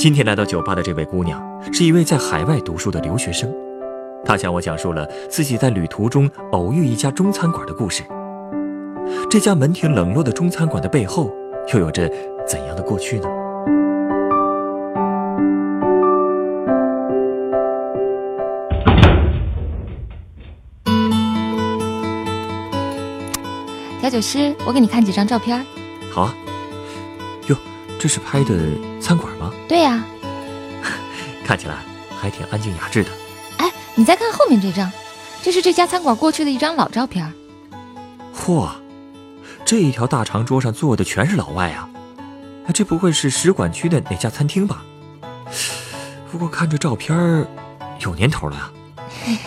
今天来到酒吧的这位姑娘，是一位在海外读书的留学生。她向我讲述了自己在旅途中偶遇一家中餐馆的故事。这家门庭冷落的中餐馆的背后，又有着怎样的过去呢？调酒师，我给你看几张照片。好啊。哟，这是拍的餐馆吗？对呀。看起来还挺安静雅致的。哎，你再看后面这张，这是这家餐馆过去的一张老照片。嚯，这一条大长桌上坐的全是老外啊！这不会是使馆区的哪家餐厅吧？不过看这照片，有年头了啊。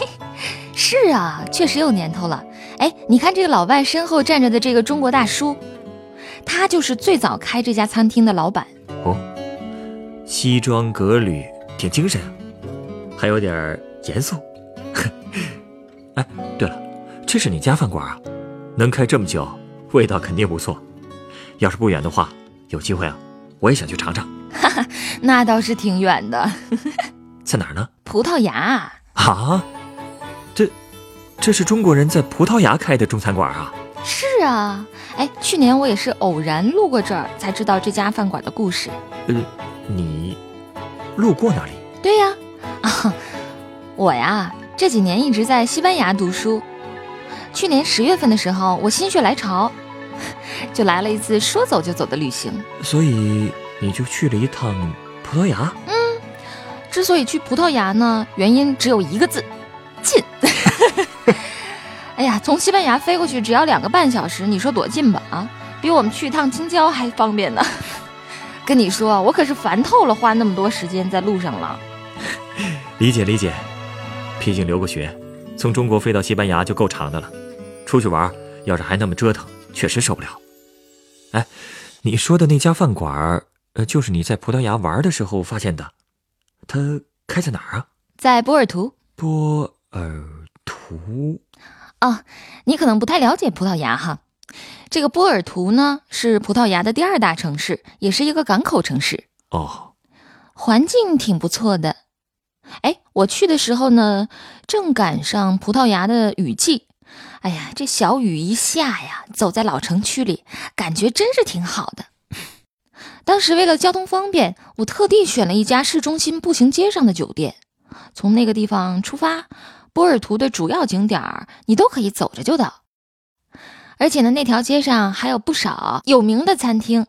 是啊，确实有年头了。哎，你看这个老外身后站着的这个中国大叔，他就是最早开这家餐厅的老板。哦，西装革履，挺精神啊，还有点严肃。哎，对了，这是你家饭馆啊？能开这么久，味道肯定不错。要是不远的话，有机会啊，我也想去尝尝。哈哈，那倒是挺远的。在哪儿呢？葡萄牙。啊，这，这是中国人在葡萄牙开的中餐馆啊？是啊。哎，去年我也是偶然路过这儿，才知道这家饭馆的故事。呃，你路过那里？对呀。啊，我呀，这几年一直在西班牙读书。去年十月份的时候，我心血来潮，就来了一次说走就走的旅行。所以你就去了一趟葡萄牙？嗯，之所以去葡萄牙呢，原因只有一个字：近。哎呀，从西班牙飞过去只要两个半小时，你说多近吧？啊，比我们去一趟京郊还方便呢。跟你说，我可是烦透了，花那么多时间在路上了。理解理解，毕竟留过学，从中国飞到西班牙就够长的了。出去玩，要是还那么折腾，确实受不了。哎，你说的那家饭馆，呃，就是你在葡萄牙玩的时候发现的。它开在哪儿啊？在波尔图。波尔图。哦，你可能不太了解葡萄牙哈。这个波尔图呢，是葡萄牙的第二大城市，也是一个港口城市。哦，环境挺不错的。哎，我去的时候呢，正赶上葡萄牙的雨季。哎呀，这小雨一下呀，走在老城区里，感觉真是挺好的。当时为了交通方便，我特地选了一家市中心步行街上的酒店。从那个地方出发，波尔图的主要景点儿你都可以走着就到。而且呢，那条街上还有不少有名的餐厅。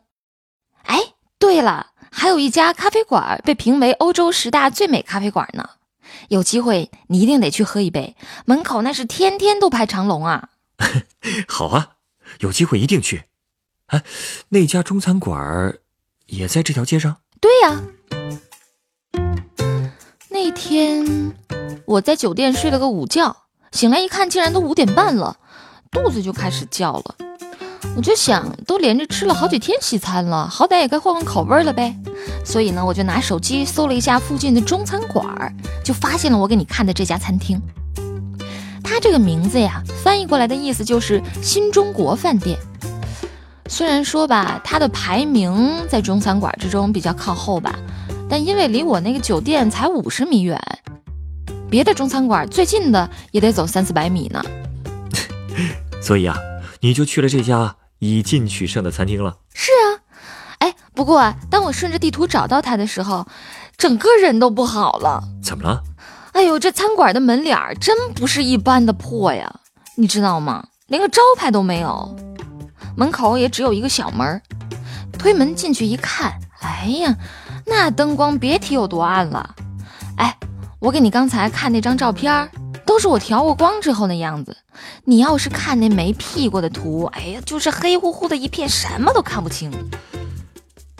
哎，对了，还有一家咖啡馆被评为欧洲十大最美咖啡馆呢。有机会你一定得去喝一杯，门口那是天天都排长龙啊！好啊，有机会一定去。哎，那家中餐馆也在这条街上？对呀。那天我在酒店睡了个午觉，醒来一看，竟然都五点半了，肚子就开始叫了。我就想，都连着吃了好几天西餐了，好歹也该换换口味了呗。所以呢，我就拿手机搜了一下附近的中餐馆，就发现了我给你看的这家餐厅。它这个名字呀，翻译过来的意思就是“新中国饭店”。虽然说吧，它的排名在中餐馆之中比较靠后吧，但因为离我那个酒店才五十米远，别的中餐馆最近的也得走三四百米呢。所以啊，你就去了这家。以进取胜的餐厅了。是啊，哎，不过当我顺着地图找到它的时候，整个人都不好了。怎么了？哎呦，这餐馆的门脸儿真不是一般的破呀，你知道吗？连个招牌都没有，门口也只有一个小门。推门进去一看，哎呀，那灯光别提有多暗了。哎，我给你刚才看那张照片。都是我调过光之后的样子。你要是看那没 P 过的图，哎呀，就是黑乎乎的一片，什么都看不清。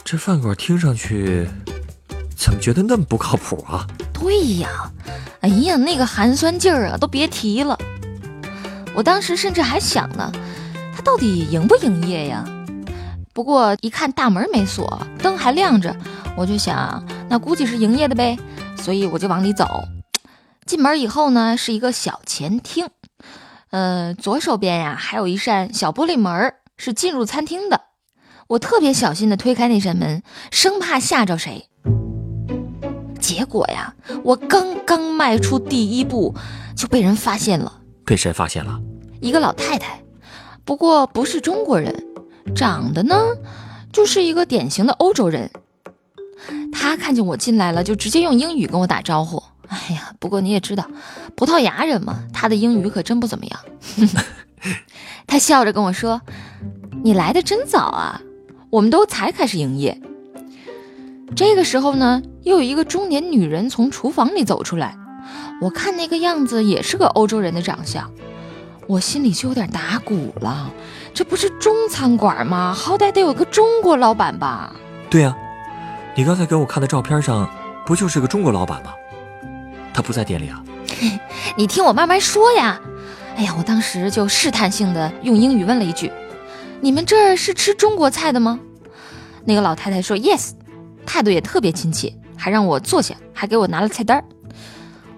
这饭馆听上去怎么觉得那么不靠谱啊？对呀，哎呀，那个寒酸劲儿啊，都别提了。我当时甚至还想呢，他到底营不营业呀？不过一看大门没锁，灯还亮着，我就想，那估计是营业的呗。所以我就往里走。进门以后呢，是一个小前厅，呃，左手边呀还有一扇小玻璃门，是进入餐厅的。我特别小心地推开那扇门，生怕吓着谁。结果呀，我刚刚迈出第一步，就被人发现了。被谁发现了？一个老太太，不过不是中国人，长得呢，就是一个典型的欧洲人。她看见我进来了，就直接用英语跟我打招呼。哎呀，不过你也知道，葡萄牙人嘛，他的英语可真不怎么样。他笑着跟我说：“你来的真早啊，我们都才开始营业。”这个时候呢，又有一个中年女人从厨房里走出来。我看那个样子也是个欧洲人的长相，我心里就有点打鼓了。这不是中餐馆吗？好歹得有个中国老板吧？对呀，你刚才给我看的照片上，不就是个中国老板吗？他不在店里啊？你听我慢慢说呀。哎呀，我当时就试探性的用英语问了一句：“你们这儿是吃中国菜的吗？”那个老太太说：“Yes。”态度也特别亲切，还让我坐下，还给我拿了菜单。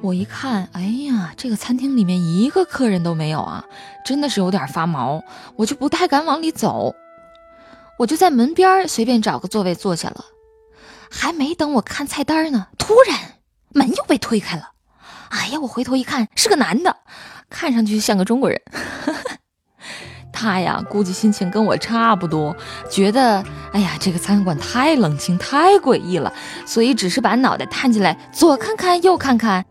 我一看，哎呀，这个餐厅里面一个客人都没有啊，真的是有点发毛，我就不太敢往里走。我就在门边随便找个座位坐下了。还没等我看菜单呢，突然门又被推开了。哎呀，我回头一看，是个男的，看上去像个中国人。他呀，估计心情跟我差不多，觉得哎呀，这个餐馆太冷清、太诡异了，所以只是把脑袋探进来，左看看，右看看。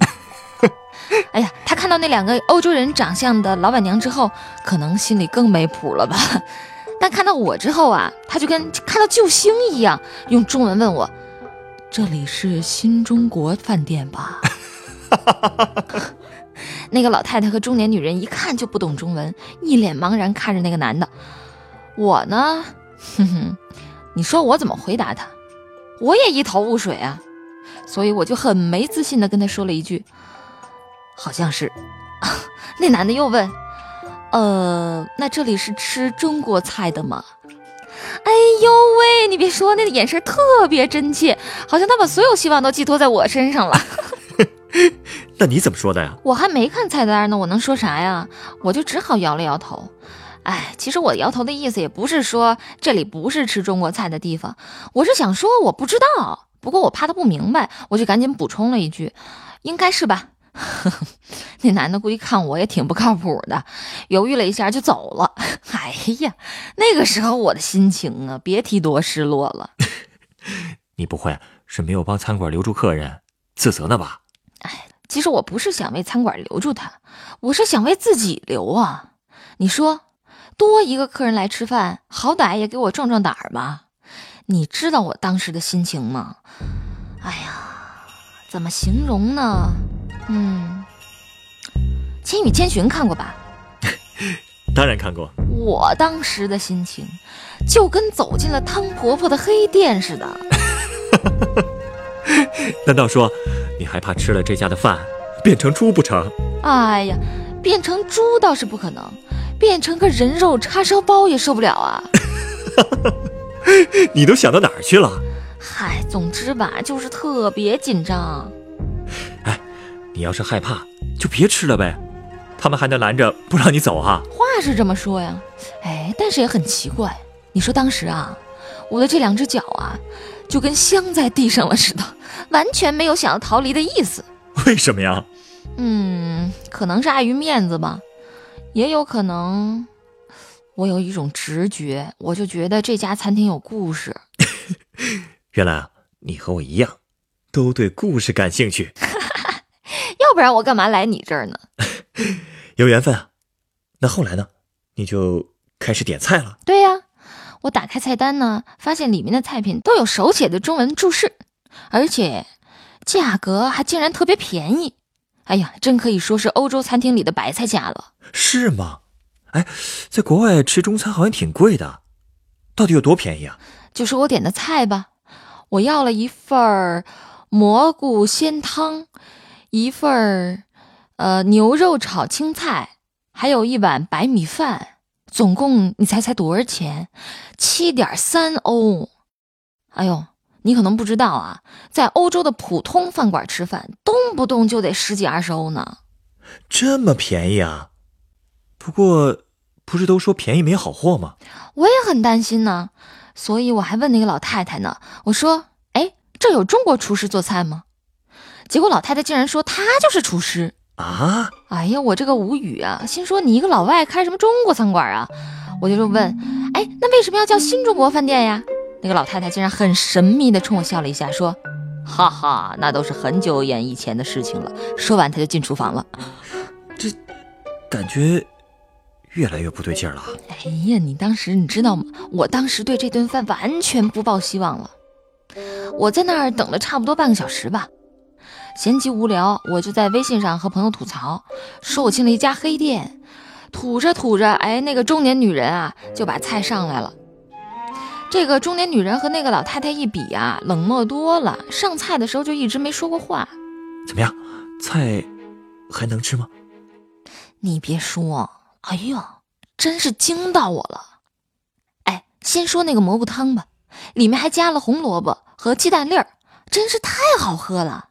哎呀，他看到那两个欧洲人长相的老板娘之后，可能心里更没谱了吧？但看到我之后啊，他就跟看到救星一样，用中文问我：“这里是新中国饭店吧？” 那个老太太和中年女人一看就不懂中文，一脸茫然看着那个男的。我呢，哼哼，你说我怎么回答他？我也一头雾水啊，所以我就很没自信的跟他说了一句：“好像是。”那男的又问：“呃，那这里是吃中国菜的吗？”哎呦喂，你别说，那个眼神特别真切，好像他把所有希望都寄托在我身上了。那你怎么说的呀？我还没看菜单呢，我能说啥呀？我就只好摇了摇头。哎，其实我摇头的意思也不是说这里不是吃中国菜的地方，我是想说我不知道。不过我怕他不明白，我就赶紧补充了一句：“应该是吧。” 那男的估计看我也挺不靠谱的，犹豫了一下就走了。哎呀，那个时候我的心情啊，别提多失落了。你不会是没有帮餐馆留住客人，自责呢吧？哎，其实我不是想为餐馆留住他，我是想为自己留啊！你说，多一个客人来吃饭，好歹也给我壮壮胆儿吧？你知道我当时的心情吗？哎呀，怎么形容呢？嗯，《千与千寻》看过吧？当然看过。我当时的心情，就跟走进了汤婆婆的黑店似的。难道说？你还怕吃了这家的饭变成猪不成？哎呀，变成猪倒是不可能，变成个人肉叉烧包也受不了啊！你都想到哪儿去了？嗨，总之吧，就是特别紧张。哎，你要是害怕，就别吃了呗，他们还能拦着不让你走啊？话是这么说呀，哎，但是也很奇怪，你说当时啊，我的这两只脚啊。就跟镶在地上了似的，完全没有想要逃离的意思。为什么呀？嗯，可能是碍于面子吧，也有可能，我有一种直觉，我就觉得这家餐厅有故事。原来啊，你和我一样，都对故事感兴趣。要不然我干嘛来你这儿呢？有缘分啊。那后来呢？你就开始点菜了？对呀。我打开菜单呢，发现里面的菜品都有手写的中文注释，而且价格还竟然特别便宜。哎呀，真可以说是欧洲餐厅里的白菜价了。是吗？哎，在国外吃中餐好像挺贵的，到底有多便宜啊？就是我点的菜吧，我要了一份儿蘑菇鲜汤，一份儿呃牛肉炒青菜，还有一碗白米饭，总共你猜猜多少钱？七点三欧。哎呦，你可能不知道啊，在欧洲的普通饭馆吃饭，动不动就得十几二十欧呢。这么便宜啊？不过，不是都说便宜没好货吗？我也很担心呢，所以我还问那个老太太呢。我说：“哎，这有中国厨师做菜吗？”结果老太太竟然说她就是厨师啊！哎呀，我这个无语啊，心说你一个老外开什么中国餐馆啊？我就问：“哎，那为什么要叫新中国饭店呀？”那个老太太竟然很神秘的冲我笑了一下，说：“哈哈，那都是很久远以前的事情了。”说完，她就进厨房了。这感觉越来越不对劲了。哎呀，你当时你知道吗？我当时对这顿饭完全不抱希望了。我在那儿等了差不多半个小时吧，闲极无聊，我就在微信上和朋友吐槽，说我进了一家黑店。吐着吐着，哎，那个中年女人啊就把菜上来了。这个中年女人和那个老太太一比啊，冷漠多了。上菜的时候就一直没说过话。怎么样，菜还能吃吗？你别说，哎呦，真是惊到我了！哎，先说那个蘑菇汤吧，里面还加了红萝卜和鸡蛋粒儿，真是太好喝了。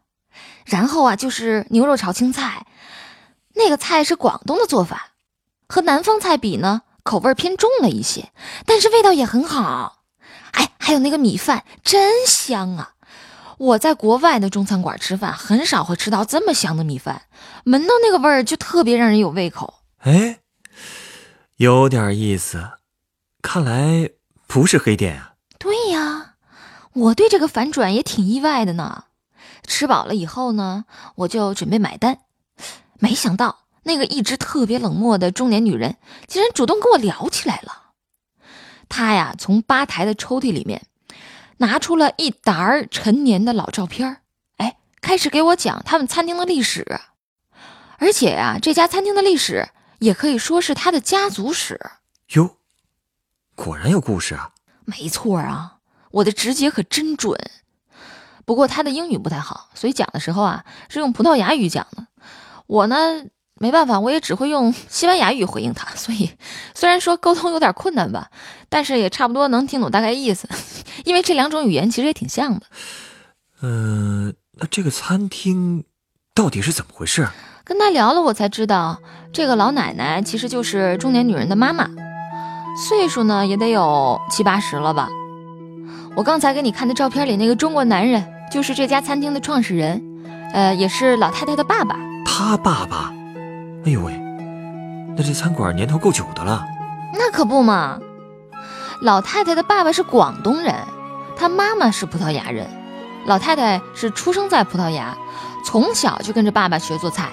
然后啊，就是牛肉炒青菜，那个菜是广东的做法，和南方菜比呢，口味偏重了一些，但是味道也很好。哎，还有那个米饭，真香啊！我在国外的中餐馆吃饭，很少会吃到这么香的米饭，闻到那个味儿就特别让人有胃口。哎，有点意思，看来不是黑店啊。对呀，我对这个反转也挺意外的呢。吃饱了以后呢，我就准备买单，没想到那个一直特别冷漠的中年女人，竟然主动跟我聊起来了。她呀，从吧台的抽屉里面。拿出了一沓儿陈年的老照片哎，开始给我讲他们餐厅的历史，而且呀，这家餐厅的历史也可以说是他的家族史。哟，果然有故事啊！没错啊，我的直觉可真准。不过他的英语不太好，所以讲的时候啊是用葡萄牙语讲的。我呢？没办法，我也只会用西班牙语回应他，所以虽然说沟通有点困难吧，但是也差不多能听懂大概意思，因为这两种语言其实也挺像的。嗯，那这个餐厅到底是怎么回事？跟他聊了，我才知道这个老奶奶其实就是中年女人的妈妈，岁数呢也得有七八十了吧。我刚才给你看的照片里那个中国男人，就是这家餐厅的创始人，呃，也是老太太的爸爸。他爸爸。哎呦喂，那这餐馆年头够久的了。那可不嘛，老太太的爸爸是广东人，她妈妈是葡萄牙人。老太太是出生在葡萄牙，从小就跟着爸爸学做菜。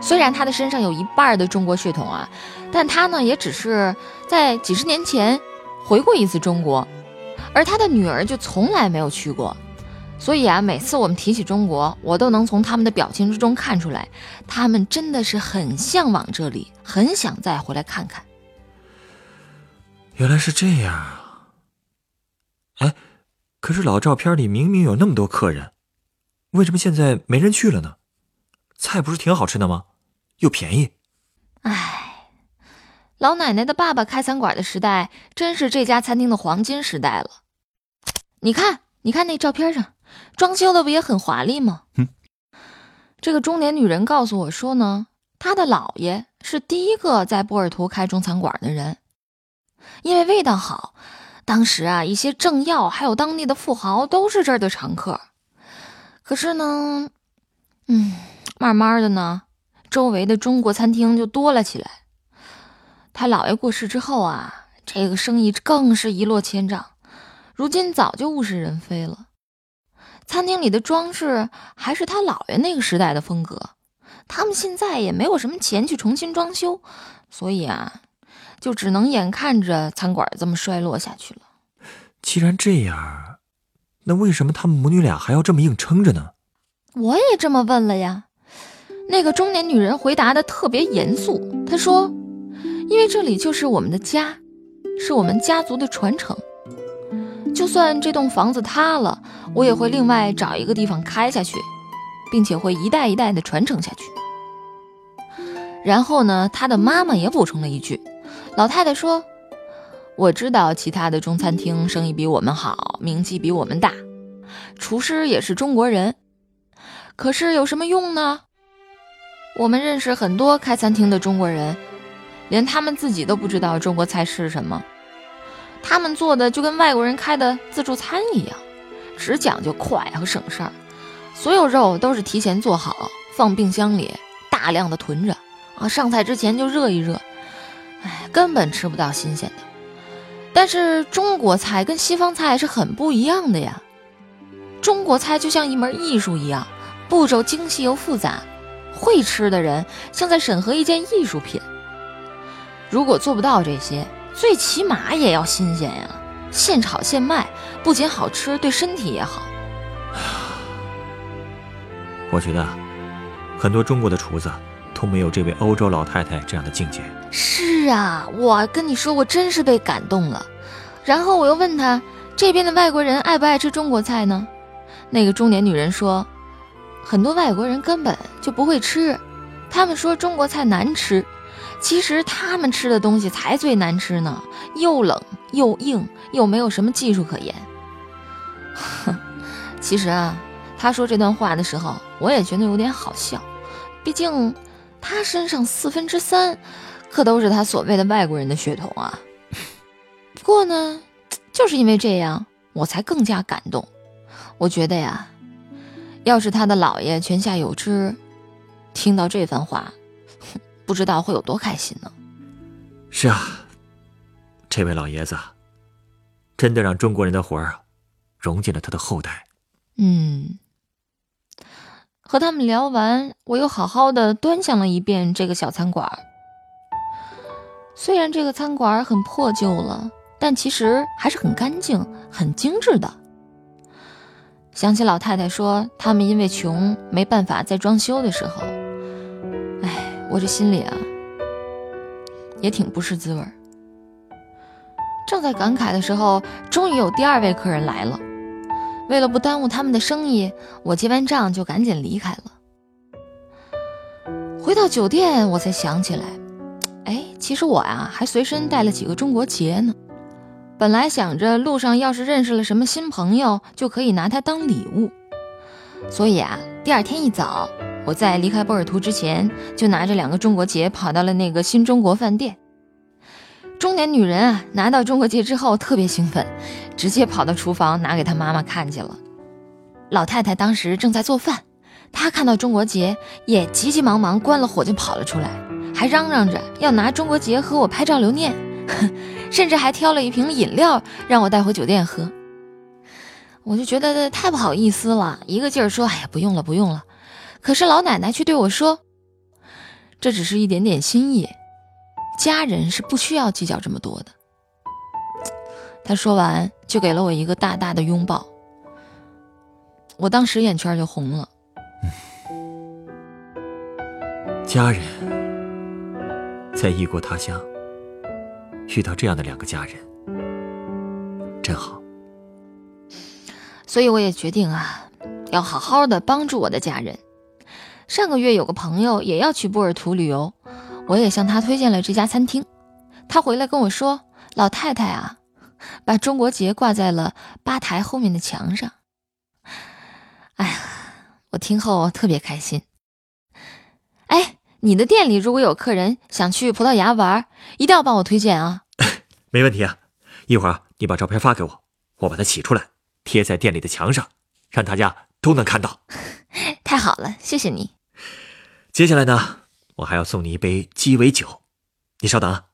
虽然她的身上有一半的中国血统啊，但她呢也只是在几十年前回过一次中国，而她的女儿就从来没有去过。所以啊，每次我们提起中国，我都能从他们的表情之中看出来，他们真的是很向往这里，很想再回来看看。原来是这样啊！哎，可是老照片里明明有那么多客人，为什么现在没人去了呢？菜不是挺好吃的吗？又便宜。哎，老奶奶的爸爸开餐馆的时代，真是这家餐厅的黄金时代了。你看，你看那照片上。装修的不也很华丽吗？嗯，这个中年女人告诉我说呢，她的姥爷是第一个在波尔图开中餐馆的人，因为味道好。当时啊，一些政要还有当地的富豪都是这儿的常客。可是呢，嗯，慢慢的呢，周围的中国餐厅就多了起来。他姥爷过世之后啊，这个生意更是一落千丈，如今早就物是人非了。餐厅里的装饰还是他姥爷那个时代的风格，他们现在也没有什么钱去重新装修，所以啊，就只能眼看着餐馆这么衰落下去了。既然这样，那为什么他们母女俩还要这么硬撑着呢？我也这么问了呀。那个中年女人回答的特别严肃，她说：“因为这里就是我们的家，是我们家族的传承。”就算这栋房子塌了，我也会另外找一个地方开下去，并且会一代一代的传承下去。然后呢，他的妈妈也补充了一句：“老太太说，我知道其他的中餐厅生意比我们好，名气比我们大，厨师也是中国人，可是有什么用呢？我们认识很多开餐厅的中国人，连他们自己都不知道中国菜是什么。”他们做的就跟外国人开的自助餐一样，只讲究快和省事儿，所有肉都是提前做好，放冰箱里大量的囤着啊，上菜之前就热一热，哎，根本吃不到新鲜的。但是中国菜跟西方菜是很不一样的呀，中国菜就像一门艺术一样，步骤精细又复杂，会吃的人像在审核一件艺术品。如果做不到这些，最起码也要新鲜呀，现炒现卖，不仅好吃，对身体也好。我觉得，很多中国的厨子都没有这位欧洲老太太这样的境界。是啊，我跟你说，我真是被感动了。然后我又问他，这边的外国人爱不爱吃中国菜呢？那个中年女人说，很多外国人根本就不会吃，他们说中国菜难吃。其实他们吃的东西才最难吃呢，又冷又硬，又没有什么技术可言。哼，其实啊，他说这段话的时候，我也觉得有点好笑。毕竟他身上四分之三，可都是他所谓的外国人的血统啊。不过呢，就是因为这样，我才更加感动。我觉得呀，要是他的姥爷泉下有知，听到这番话。不知道会有多开心呢。是啊，这位老爷子真的让中国人的魂儿融进了他的后代。嗯，和他们聊完，我又好好的端详了一遍这个小餐馆。虽然这个餐馆很破旧了，但其实还是很干净、很精致的。想起老太太说，他们因为穷没办法再装修的时候。我这心里啊，也挺不是滋味儿。正在感慨的时候，终于有第二位客人来了。为了不耽误他们的生意，我结完账就赶紧离开了。回到酒店，我才想起来，哎，其实我呀还随身带了几个中国结呢。本来想着路上要是认识了什么新朋友，就可以拿它当礼物。所以啊，第二天一早。我在离开波尔图之前，就拿着两个中国结跑到了那个新中国饭店。中年女人啊，拿到中国结之后特别兴奋，直接跑到厨房拿给她妈妈看去了。老太太当时正在做饭，她看到中国结也急急忙忙关了火就跑了出来，还嚷嚷着要拿中国结和我拍照留念，甚至还挑了一瓶饮料让我带回酒店喝。我就觉得太不好意思了，一个劲儿说：“哎呀，不用了，不用了。”可是老奶奶却对我说：“这只是一点点心意，家人是不需要计较这么多的。”她说完就给了我一个大大的拥抱，我当时眼圈就红了。家人在异国他乡遇到这样的两个家人，真好。所以我也决定啊，要好好的帮助我的家人。上个月有个朋友也要去波尔图旅游，我也向他推荐了这家餐厅。他回来跟我说：“老太太啊，把中国结挂在了吧台后面的墙上。”哎呀，我听后特别开心。哎，你的店里如果有客人想去葡萄牙玩，一定要帮我推荐啊！没问题啊，一会儿你把照片发给我，我把它洗出来贴在店里的墙上，让大家都能看到。太好了，谢谢你。接下来呢，我还要送你一杯鸡尾酒，你稍等啊。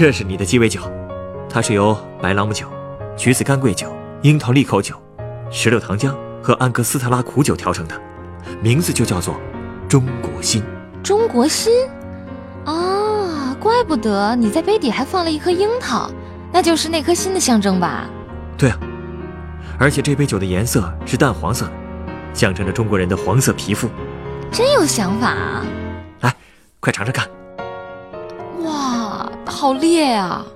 这是你的鸡尾酒，它是由白朗姆酒、橘子干桂酒、樱桃利口酒、石榴糖浆和安格斯特拉苦酒调成的，名字就叫做中国心。中国心？啊，怪不得你在杯底还放了一颗樱桃，那就是那颗心的象征吧？对啊，而且这杯酒的颜色是淡黄色，象征着中国人的黄色皮肤。真有想法啊！来，快尝尝看。好烈啊！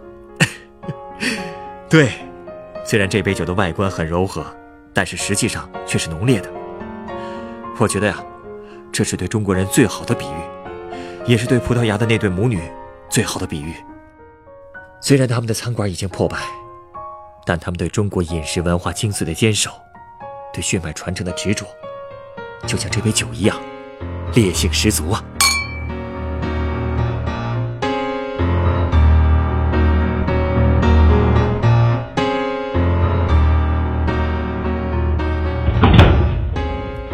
对，虽然这杯酒的外观很柔和，但是实际上却是浓烈的。我觉得呀，这是对中国人最好的比喻，也是对葡萄牙的那对母女最好的比喻。虽然他们的餐馆已经破败，但他们对中国饮食文化精髓的坚守，对血脉传承的执着，就像这杯酒一样，烈性十足啊！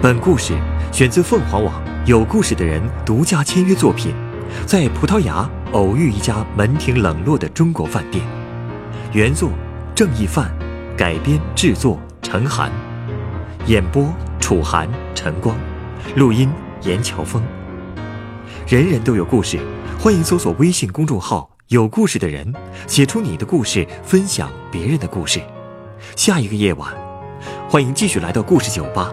本故事选自凤凰网有故事的人独家签约作品，在葡萄牙偶遇一家门庭冷落的中国饭店。原作郑义范，改编制作陈寒，演播楚寒、陈光，录音严乔峰。人人都有故事，欢迎搜索微信公众号“有故事的人”，写出你的故事，分享别人的故事。下一个夜晚，欢迎继续来到故事酒吧。